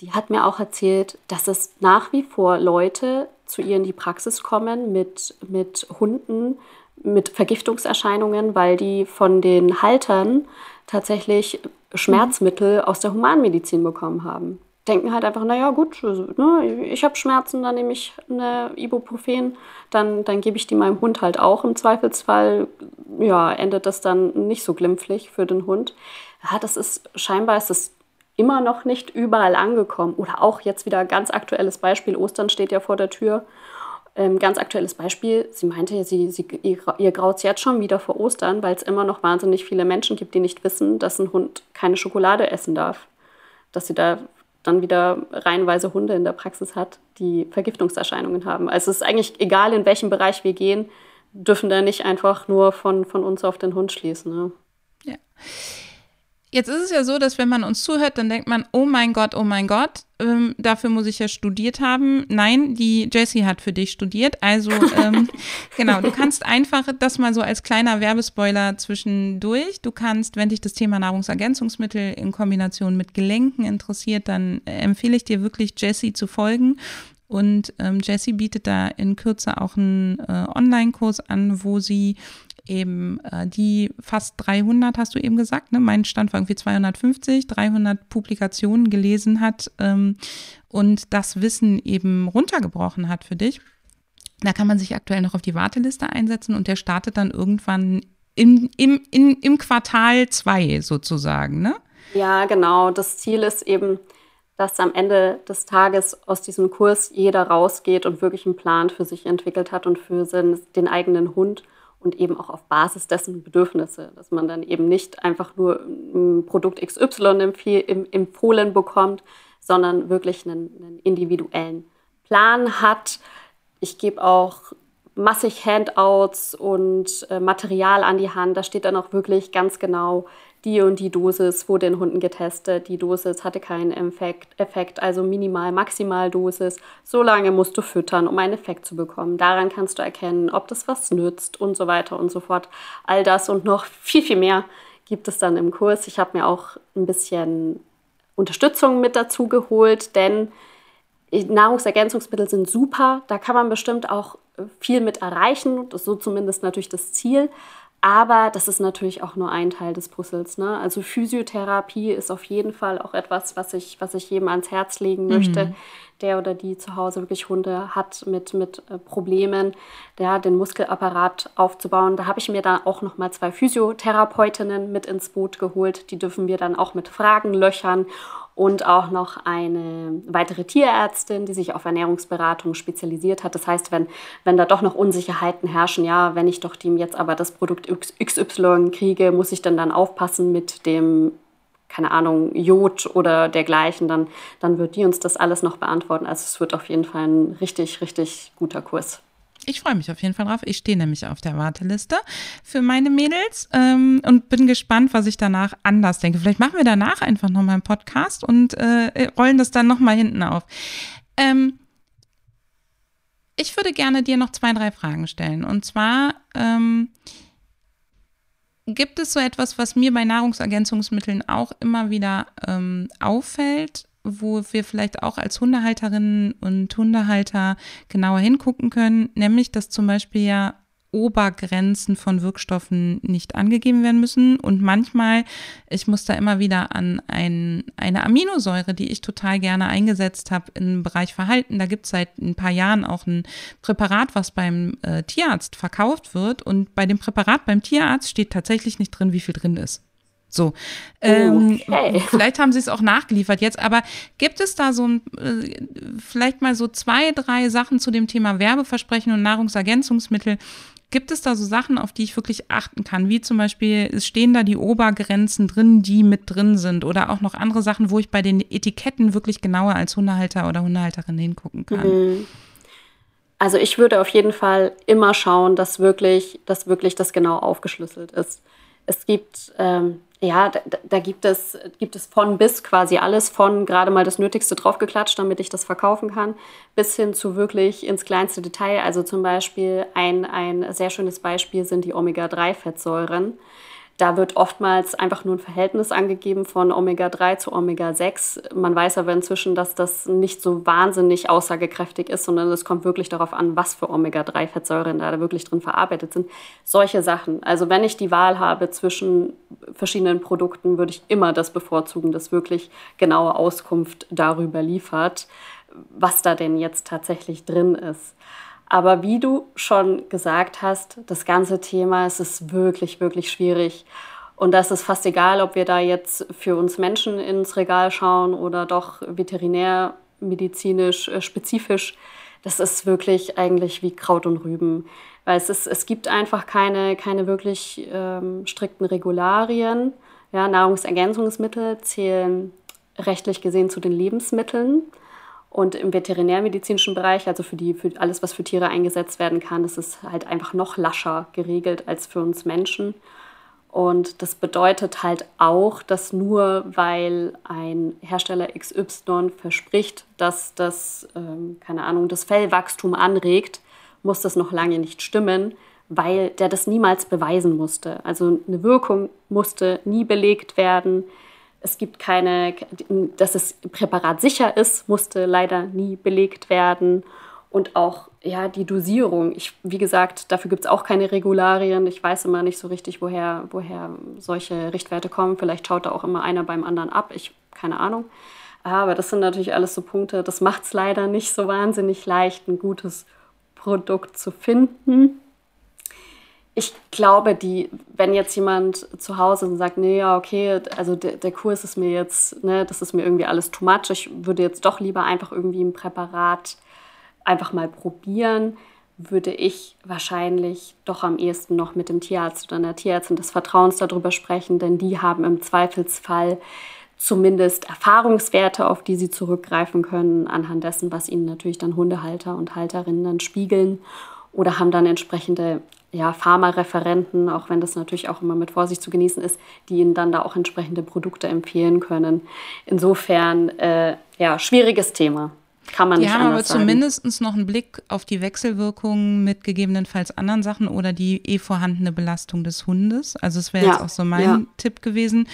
Die hat mir auch erzählt, dass es nach wie vor Leute zu ihr in die Praxis kommen mit, mit Hunden, mit Vergiftungserscheinungen, weil die von den Haltern tatsächlich Schmerzmittel aus der Humanmedizin bekommen haben. Denken halt einfach, naja gut, also, ne, ich habe Schmerzen, dann nehme ich eine Ibuprofen, dann, dann gebe ich die meinem Hund halt auch. Im Zweifelsfall ja, endet das dann nicht so glimpflich für den Hund. Ja, das ist scheinbar ist es immer noch nicht überall angekommen. Oder auch jetzt wieder ganz aktuelles Beispiel, Ostern steht ja vor der Tür. Ähm, ganz aktuelles Beispiel, sie meinte, sie, sie, ihr, ihr graut es jetzt schon wieder vor Ostern, weil es immer noch wahnsinnig viele Menschen gibt, die nicht wissen, dass ein Hund keine Schokolade essen darf. Dass sie da dann wieder reihenweise Hunde in der Praxis hat, die Vergiftungserscheinungen haben. Also es ist eigentlich egal, in welchem Bereich wir gehen, dürfen da nicht einfach nur von, von uns auf den Hund schließen. Ne? Ja. Jetzt ist es ja so, dass wenn man uns zuhört, dann denkt man, oh mein Gott, oh mein Gott, ähm, dafür muss ich ja studiert haben. Nein, die Jessie hat für dich studiert. Also ähm, genau, du kannst einfach das mal so als kleiner Werbespoiler zwischendurch. Du kannst, wenn dich das Thema Nahrungsergänzungsmittel in Kombination mit Gelenken interessiert, dann äh, empfehle ich dir wirklich Jessie zu folgen. Und ähm, Jessie bietet da in Kürze auch einen äh, Online-Kurs an, wo sie eben äh, die fast 300, hast du eben gesagt, ne? mein Stand war irgendwie 250, 300 Publikationen gelesen hat ähm, und das Wissen eben runtergebrochen hat für dich. Da kann man sich aktuell noch auf die Warteliste einsetzen und der startet dann irgendwann im, im, in, im Quartal 2 sozusagen, ne? Ja, genau. Das Ziel ist eben, dass am Ende des Tages aus diesem Kurs jeder rausgeht und wirklich einen Plan für sich entwickelt hat und für den eigenen Hund und eben auch auf Basis dessen Bedürfnisse, dass man dann eben nicht einfach nur ein Produkt XY empfohlen bekommt, sondern wirklich einen, einen individuellen Plan hat. Ich gebe auch massig Handouts und äh, Material an die Hand. Da steht dann auch wirklich ganz genau, die und die Dosis wurde in Hunden getestet, die Dosis hatte keinen Effekt, Effekt, also minimal, maximal Dosis. So lange musst du füttern, um einen Effekt zu bekommen. Daran kannst du erkennen, ob das was nützt und so weiter und so fort. All das und noch viel, viel mehr gibt es dann im Kurs. Ich habe mir auch ein bisschen Unterstützung mit dazu geholt, denn Nahrungsergänzungsmittel sind super. Da kann man bestimmt auch viel mit erreichen. Das ist so zumindest natürlich das Ziel. Aber das ist natürlich auch nur ein Teil des Puzzles. Ne? Also Physiotherapie ist auf jeden Fall auch etwas, was ich, was ich jedem ans Herz legen möchte, mhm. der oder die zu Hause wirklich Hunde hat mit, mit äh, Problemen, der, den Muskelapparat aufzubauen. Da habe ich mir dann auch noch mal zwei Physiotherapeutinnen mit ins Boot geholt. Die dürfen wir dann auch mit Fragen löchern und auch noch eine weitere Tierärztin, die sich auf Ernährungsberatung spezialisiert hat. Das heißt, wenn, wenn da doch noch Unsicherheiten herrschen, ja, wenn ich doch dem jetzt aber das Produkt XY kriege, muss ich dann dann aufpassen mit dem keine Ahnung, Jod oder dergleichen, dann, dann wird die uns das alles noch beantworten. Also es wird auf jeden Fall ein richtig, richtig guter Kurs. Ich freue mich auf jeden Fall drauf. Ich stehe nämlich auf der Warteliste für meine Mädels ähm, und bin gespannt, was ich danach anders denke. Vielleicht machen wir danach einfach nochmal einen Podcast und äh, rollen das dann nochmal hinten auf. Ähm, ich würde gerne dir noch zwei, drei Fragen stellen. Und zwar, ähm, gibt es so etwas, was mir bei Nahrungsergänzungsmitteln auch immer wieder ähm, auffällt, wo wir vielleicht auch als Hundehalterinnen und Hundehalter genauer hingucken können, nämlich dass zum Beispiel ja Obergrenzen von Wirkstoffen nicht angegeben werden müssen. Und manchmal, ich muss da immer wieder an ein, eine Aminosäure, die ich total gerne eingesetzt habe im Bereich Verhalten. Da gibt es seit ein paar Jahren auch ein Präparat, was beim äh, Tierarzt verkauft wird. Und bei dem Präparat beim Tierarzt steht tatsächlich nicht drin, wie viel drin ist. So, ähm, okay. vielleicht haben sie es auch nachgeliefert jetzt, aber gibt es da so ein, äh, vielleicht mal so zwei, drei Sachen zu dem Thema Werbeversprechen und Nahrungsergänzungsmittel, Gibt es da so Sachen, auf die ich wirklich achten kann? Wie zum Beispiel, es stehen da die Obergrenzen drin, die mit drin sind? Oder auch noch andere Sachen, wo ich bei den Etiketten wirklich genauer als Hundehalter oder Hundehalterin hingucken kann? Mhm. Also ich würde auf jeden Fall immer schauen, dass wirklich, dass wirklich das genau aufgeschlüsselt ist. Es gibt ähm, ja, da, da, gibt, es, gibt es von bis quasi alles, von gerade mal das Nötigste draufgeklatscht, damit ich das verkaufen kann, bis hin zu wirklich ins kleinste Detail. Also zum Beispiel ein, ein sehr schönes Beispiel sind die Omega-3-Fettsäuren. Da wird oftmals einfach nur ein Verhältnis angegeben von Omega-3 zu Omega-6. Man weiß aber inzwischen, dass das nicht so wahnsinnig aussagekräftig ist, sondern es kommt wirklich darauf an, was für Omega-3-Fettsäuren da wirklich drin verarbeitet sind. Solche Sachen. Also wenn ich die Wahl habe zwischen verschiedenen Produkten, würde ich immer das bevorzugen, das wirklich genaue Auskunft darüber liefert, was da denn jetzt tatsächlich drin ist. Aber wie du schon gesagt hast, das ganze Thema, es ist wirklich, wirklich schwierig. Und das ist fast egal, ob wir da jetzt für uns Menschen ins Regal schauen oder doch veterinärmedizinisch äh, spezifisch. Das ist wirklich eigentlich wie Kraut und Rüben. Weil es, ist, es gibt einfach keine, keine wirklich ähm, strikten Regularien. Ja, Nahrungsergänzungsmittel zählen rechtlich gesehen zu den Lebensmitteln. Und im veterinärmedizinischen Bereich, also für, die, für alles, was für Tiere eingesetzt werden kann, ist es halt einfach noch lascher geregelt als für uns Menschen. Und das bedeutet halt auch, dass nur weil ein Hersteller XY verspricht, dass das, ähm, keine Ahnung, das Fellwachstum anregt, muss das noch lange nicht stimmen, weil der das niemals beweisen musste. Also eine Wirkung musste nie belegt werden. Es gibt keine, dass das Präparat sicher ist, musste leider nie belegt werden. Und auch ja, die Dosierung. Ich, wie gesagt, dafür gibt es auch keine Regularien. Ich weiß immer nicht so richtig, woher, woher solche Richtwerte kommen. Vielleicht schaut da auch immer einer beim anderen ab. Ich, keine Ahnung. Aber das sind natürlich alles so Punkte, das macht es leider nicht so wahnsinnig leicht, ein gutes Produkt zu finden ich glaube, die, wenn jetzt jemand zu Hause und sagt, nee, ja, okay, also der, der Kurs ist mir jetzt, ne, das ist mir irgendwie alles too much, ich würde jetzt doch lieber einfach irgendwie ein Präparat einfach mal probieren, würde ich wahrscheinlich doch am ehesten noch mit dem Tierarzt oder einer Tierärztin des Vertrauens darüber sprechen, denn die haben im Zweifelsfall zumindest Erfahrungswerte, auf die sie zurückgreifen können, anhand dessen, was ihnen natürlich dann Hundehalter und Halterinnen dann spiegeln oder haben dann entsprechende ja, Pharmareferenten, auch wenn das natürlich auch immer mit Vorsicht zu genießen ist, die ihnen dann da auch entsprechende Produkte empfehlen können. Insofern, äh, ja, schwieriges Thema. Kann man die nicht haben aber sagen. zumindest noch einen Blick auf die Wechselwirkungen mit gegebenenfalls anderen Sachen oder die eh vorhandene Belastung des Hundes. Also es wäre ja, jetzt auch so mein ja. Tipp gewesen.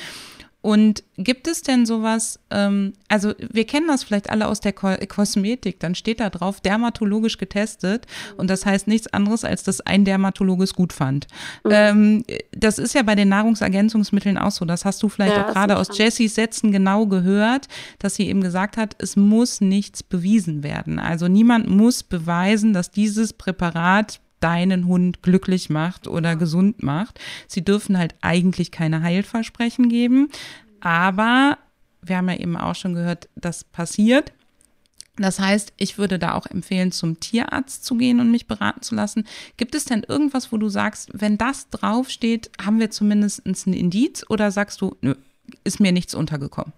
Und gibt es denn sowas, ähm, also wir kennen das vielleicht alle aus der Ko Kosmetik, dann steht da drauf, dermatologisch getestet und das heißt nichts anderes, als dass ein Dermatologe es gut fand. Mhm. Ähm, das ist ja bei den Nahrungsergänzungsmitteln auch so, das hast du vielleicht ja, auch gerade aus Jessys Sätzen genau gehört, dass sie eben gesagt hat, es muss nichts bewiesen werden. Also niemand muss beweisen, dass dieses Präparat deinen Hund glücklich macht oder gesund macht. Sie dürfen halt eigentlich keine Heilversprechen geben, aber wir haben ja eben auch schon gehört, das passiert. Das heißt, ich würde da auch empfehlen, zum Tierarzt zu gehen und mich beraten zu lassen. Gibt es denn irgendwas, wo du sagst, wenn das draufsteht, haben wir zumindest ein Indiz oder sagst du, nö, ist mir nichts untergekommen?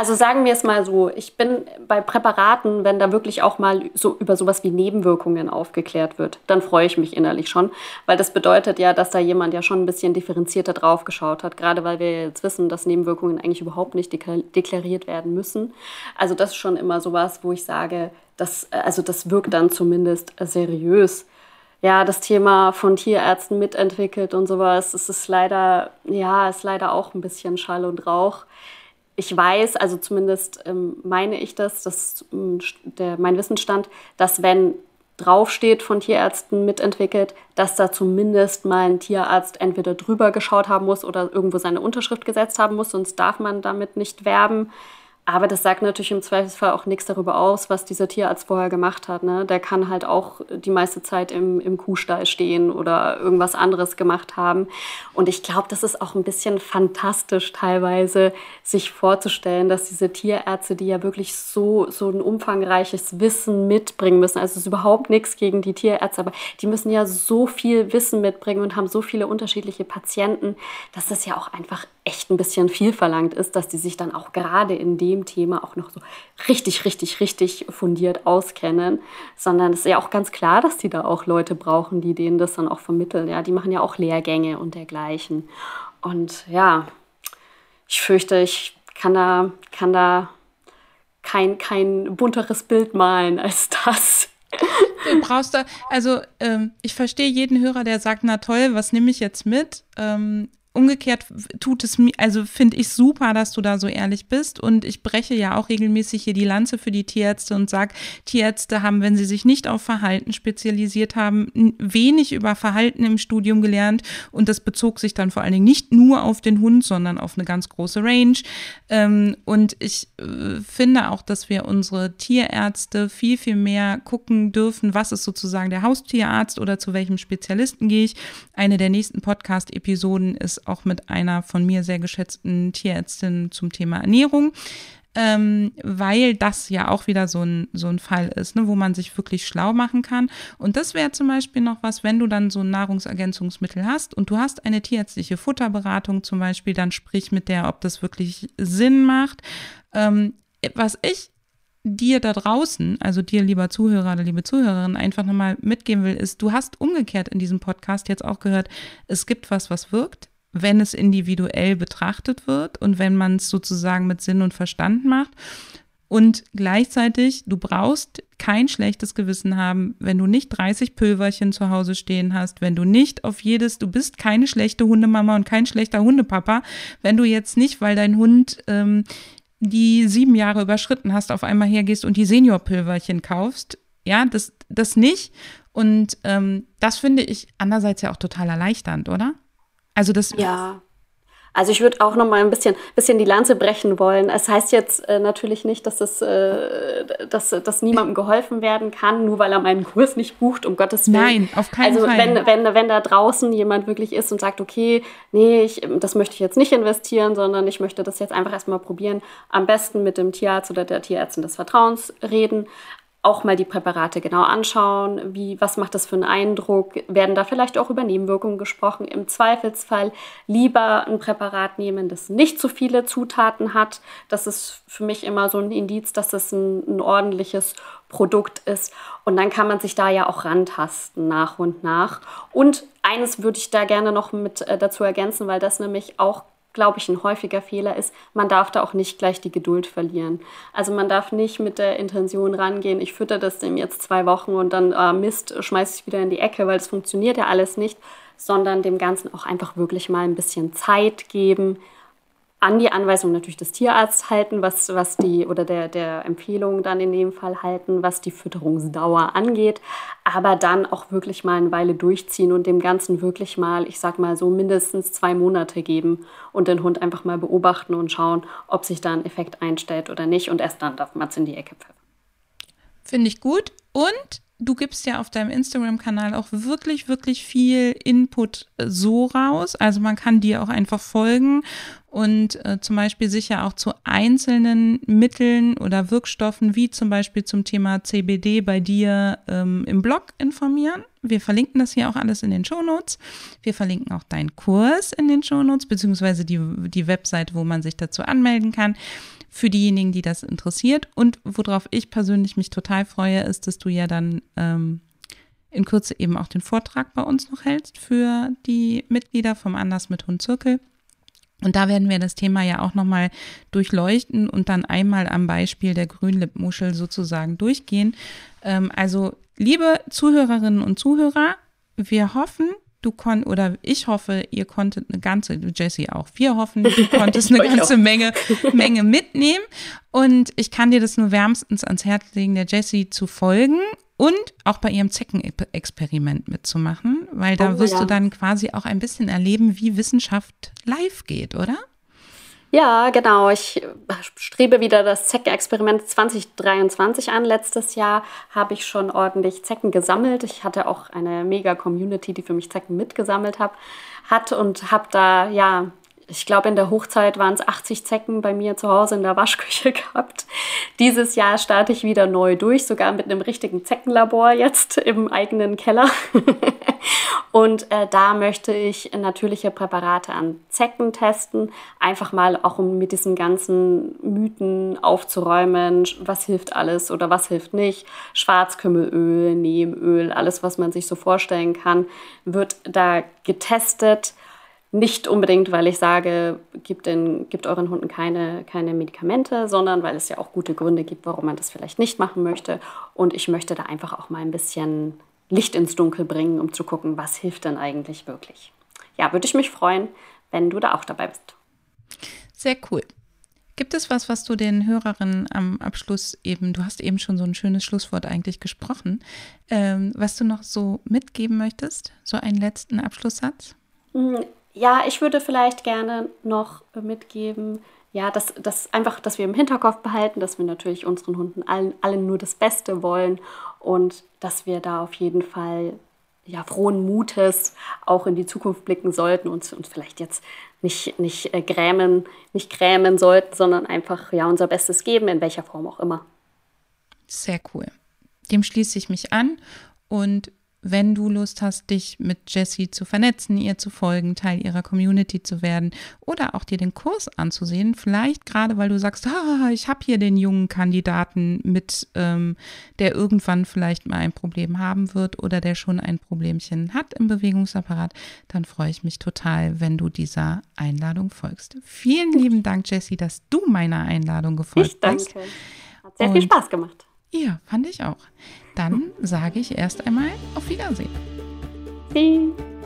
Also sagen wir es mal so, ich bin bei Präparaten, wenn da wirklich auch mal so über sowas wie Nebenwirkungen aufgeklärt wird, dann freue ich mich innerlich schon, weil das bedeutet ja, dass da jemand ja schon ein bisschen differenzierter drauf geschaut hat, gerade weil wir jetzt wissen, dass Nebenwirkungen eigentlich überhaupt nicht deklariert werden müssen. Also das ist schon immer sowas, wo ich sage, das, also das wirkt dann zumindest seriös. ja, das Thema von Tierärzten mitentwickelt und sowas. Es ist leider, ja, ist leider auch ein bisschen Schall und Rauch. Ich weiß, also zumindest ähm, meine ich das, dass ähm, der, mein Wissensstand, dass wenn draufsteht von Tierärzten mitentwickelt, dass da zumindest mal ein Tierarzt entweder drüber geschaut haben muss oder irgendwo seine Unterschrift gesetzt haben muss, sonst darf man damit nicht werben. Aber das sagt natürlich im Zweifelsfall auch nichts darüber aus, was dieser Tierarzt vorher gemacht hat. Ne? Der kann halt auch die meiste Zeit im, im Kuhstall stehen oder irgendwas anderes gemacht haben. Und ich glaube, das ist auch ein bisschen fantastisch teilweise, sich vorzustellen, dass diese Tierärzte, die ja wirklich so, so ein umfangreiches Wissen mitbringen müssen, also es ist überhaupt nichts gegen die Tierärzte, aber die müssen ja so viel Wissen mitbringen und haben so viele unterschiedliche Patienten, dass das ja auch einfach echt ein bisschen viel verlangt ist, dass die sich dann auch gerade in dem Thema auch noch so richtig, richtig, richtig fundiert auskennen, sondern es ist ja auch ganz klar, dass die da auch Leute brauchen, die denen das dann auch vermitteln. Ja, die machen ja auch Lehrgänge und dergleichen. Und ja, ich fürchte, ich kann da, kann da kein, kein bunteres Bild malen als das. Du brauchst da, also ähm, ich verstehe jeden Hörer, der sagt, na toll, was nehme ich jetzt mit? Ähm, umgekehrt tut es mir, also finde ich super, dass du da so ehrlich bist. Und ich breche ja auch regelmäßig hier die Lanze für die Tierärzte und sage, Tierärzte haben, wenn sie sich nicht auf Verhalten spezialisiert haben, wenig über Verhalten im Studium gelernt. Und das bezog sich dann vor allen Dingen nicht nur auf den Hund, sondern auf eine ganz große Range. Ähm, und ich äh, finde auch, dass wir unsere Tierärzte viel, viel mehr gucken dürfen, was ist sozusagen der Haustierarzt oder zu welchem Spezialisten gehe ich. Eine der nächsten Podcast-Episoden ist auch mit einer von mir sehr geschätzten Tierärztin zum Thema Ernährung. Ähm, weil das ja auch wieder so ein, so ein Fall ist, ne, wo man sich wirklich schlau machen kann. Und das wäre zum Beispiel noch was, wenn du dann so ein Nahrungsergänzungsmittel hast und du hast eine tierärztliche Futterberatung zum Beispiel, dann sprich mit der, ob das wirklich Sinn macht. Ähm, was ich dir da draußen, also dir, lieber Zuhörer oder liebe Zuhörerin, einfach nochmal mitgeben will, ist, du hast umgekehrt in diesem Podcast jetzt auch gehört, es gibt was, was wirkt wenn es individuell betrachtet wird und wenn man es sozusagen mit Sinn und Verstand macht. Und gleichzeitig, du brauchst kein schlechtes Gewissen haben, wenn du nicht 30 Pülverchen zu Hause stehen hast, wenn du nicht auf jedes, du bist keine schlechte Hundemama und kein schlechter Hundepapa, wenn du jetzt nicht, weil dein Hund ähm, die sieben Jahre überschritten hast, auf einmal hergehst und die Seniorpülverchen kaufst. Ja, das, das nicht. Und ähm, das finde ich andererseits ja auch total erleichternd, oder? Also das. Ja. Also ich würde auch noch mal ein bisschen, bisschen die Lanze brechen wollen. Es heißt jetzt äh, natürlich nicht, dass, es, äh, dass, dass niemandem geholfen werden kann, nur weil er meinen Kurs nicht bucht, um Gottes Willen. Nein, auf keinen also Fall. Also wenn, wenn, wenn da draußen jemand wirklich ist und sagt, okay, nee, ich, das möchte ich jetzt nicht investieren, sondern ich möchte das jetzt einfach erstmal probieren, am besten mit dem Tierarzt oder der Tierärztin des Vertrauens reden auch mal die Präparate genau anschauen, wie, was macht das für einen Eindruck, werden da vielleicht auch über Nebenwirkungen gesprochen. Im Zweifelsfall lieber ein Präparat nehmen, das nicht so viele Zutaten hat. Das ist für mich immer so ein Indiz, dass es ein, ein ordentliches Produkt ist. Und dann kann man sich da ja auch rantasten nach und nach. Und eines würde ich da gerne noch mit äh, dazu ergänzen, weil das nämlich auch glaube ich, ein häufiger Fehler ist, man darf da auch nicht gleich die Geduld verlieren. Also man darf nicht mit der Intention rangehen, ich fütter das dem jetzt zwei Wochen und dann äh, Mist, schmeiße ich wieder in die Ecke, weil es funktioniert ja alles nicht, sondern dem Ganzen auch einfach wirklich mal ein bisschen Zeit geben, an die Anweisung natürlich des Tierarztes halten, was, was die oder der, der Empfehlung dann in dem Fall halten, was die Fütterungsdauer angeht, aber dann auch wirklich mal eine Weile durchziehen und dem Ganzen wirklich mal, ich sag mal so mindestens zwei Monate geben und den Hund einfach mal beobachten und schauen, ob sich da ein Effekt einstellt oder nicht. Und erst dann darf man es in die Ecke pfeffern. Finde ich gut. Und du gibst ja auf deinem Instagram-Kanal auch wirklich, wirklich viel Input äh, so raus. Also man kann dir auch einfach folgen und äh, zum Beispiel sicher auch zu einzelnen Mitteln oder Wirkstoffen, wie zum Beispiel zum Thema CBD bei dir ähm, im Blog informieren. Wir verlinken das hier auch alles in den Shownotes. Wir verlinken auch deinen Kurs in den Shownotes, beziehungsweise die, die Website, wo man sich dazu anmelden kann für diejenigen, die das interessiert. Und worauf ich persönlich mich total freue, ist, dass du ja dann ähm, in Kürze eben auch den Vortrag bei uns noch hältst für die Mitglieder vom Anders mit Hund Zirkel. Und da werden wir das Thema ja auch nochmal durchleuchten und dann einmal am Beispiel der Grünlippmuschel sozusagen durchgehen. Ähm, also, liebe Zuhörerinnen und Zuhörer, wir hoffen, du konntest, oder ich hoffe, ihr konntet eine ganze, Jessie auch, wir hoffen, du konntest eine ganze Menge, Menge mitnehmen. Und ich kann dir das nur wärmstens ans Herz legen, der Jessie zu folgen und auch bei ihrem Zeckenexperiment mitzumachen, weil da oh, wirst ja. du dann quasi auch ein bisschen erleben, wie Wissenschaft live geht, oder? Ja, genau. Ich strebe wieder das Zeckenexperiment 2023 an. Letztes Jahr habe ich schon ordentlich Zecken gesammelt. Ich hatte auch eine mega Community, die für mich Zecken mitgesammelt hat, hat und habe da ja ich glaube, in der Hochzeit waren es 80 Zecken bei mir zu Hause in der Waschküche gehabt. Dieses Jahr starte ich wieder neu durch, sogar mit einem richtigen Zeckenlabor jetzt im eigenen Keller. Und äh, da möchte ich natürliche Präparate an Zecken testen, einfach mal auch um mit diesen ganzen Mythen aufzuräumen, was hilft alles oder was hilft nicht. Schwarzkümmelöl, Neemöl, alles, was man sich so vorstellen kann, wird da getestet nicht unbedingt, weil ich sage, gebt, den, gebt euren Hunden keine, keine Medikamente, sondern weil es ja auch gute Gründe gibt, warum man das vielleicht nicht machen möchte. Und ich möchte da einfach auch mal ein bisschen Licht ins Dunkel bringen, um zu gucken, was hilft denn eigentlich wirklich. Ja, würde ich mich freuen, wenn du da auch dabei bist. Sehr cool. Gibt es was, was du den Hörerinnen am Abschluss eben, du hast eben schon so ein schönes Schlusswort eigentlich gesprochen, ähm, was du noch so mitgeben möchtest? So einen letzten Abschlusssatz? Ja, ich würde vielleicht gerne noch mitgeben, ja, dass, dass einfach, dass wir im Hinterkopf behalten, dass wir natürlich unseren Hunden allen, allen nur das Beste wollen und dass wir da auf jeden Fall ja, frohen Mutes auch in die Zukunft blicken sollten und uns vielleicht jetzt nicht, nicht äh, grämen, nicht grämen sollten, sondern einfach ja, unser Bestes geben, in welcher Form auch immer. Sehr cool. Dem schließe ich mich an und wenn du Lust hast, dich mit Jessie zu vernetzen, ihr zu folgen, Teil ihrer Community zu werden oder auch dir den Kurs anzusehen, vielleicht gerade weil du sagst, ah, ich habe hier den jungen Kandidaten mit, ähm, der irgendwann vielleicht mal ein Problem haben wird oder der schon ein Problemchen hat im Bewegungsapparat, dann freue ich mich total, wenn du dieser Einladung folgst. Vielen lieben Dank, Jessie, dass du meiner Einladung gefolgt ich danke. Hat sehr Und viel Spaß gemacht. Ja, fand ich auch. Dann sage ich erst einmal auf Wiedersehen. Tschüss.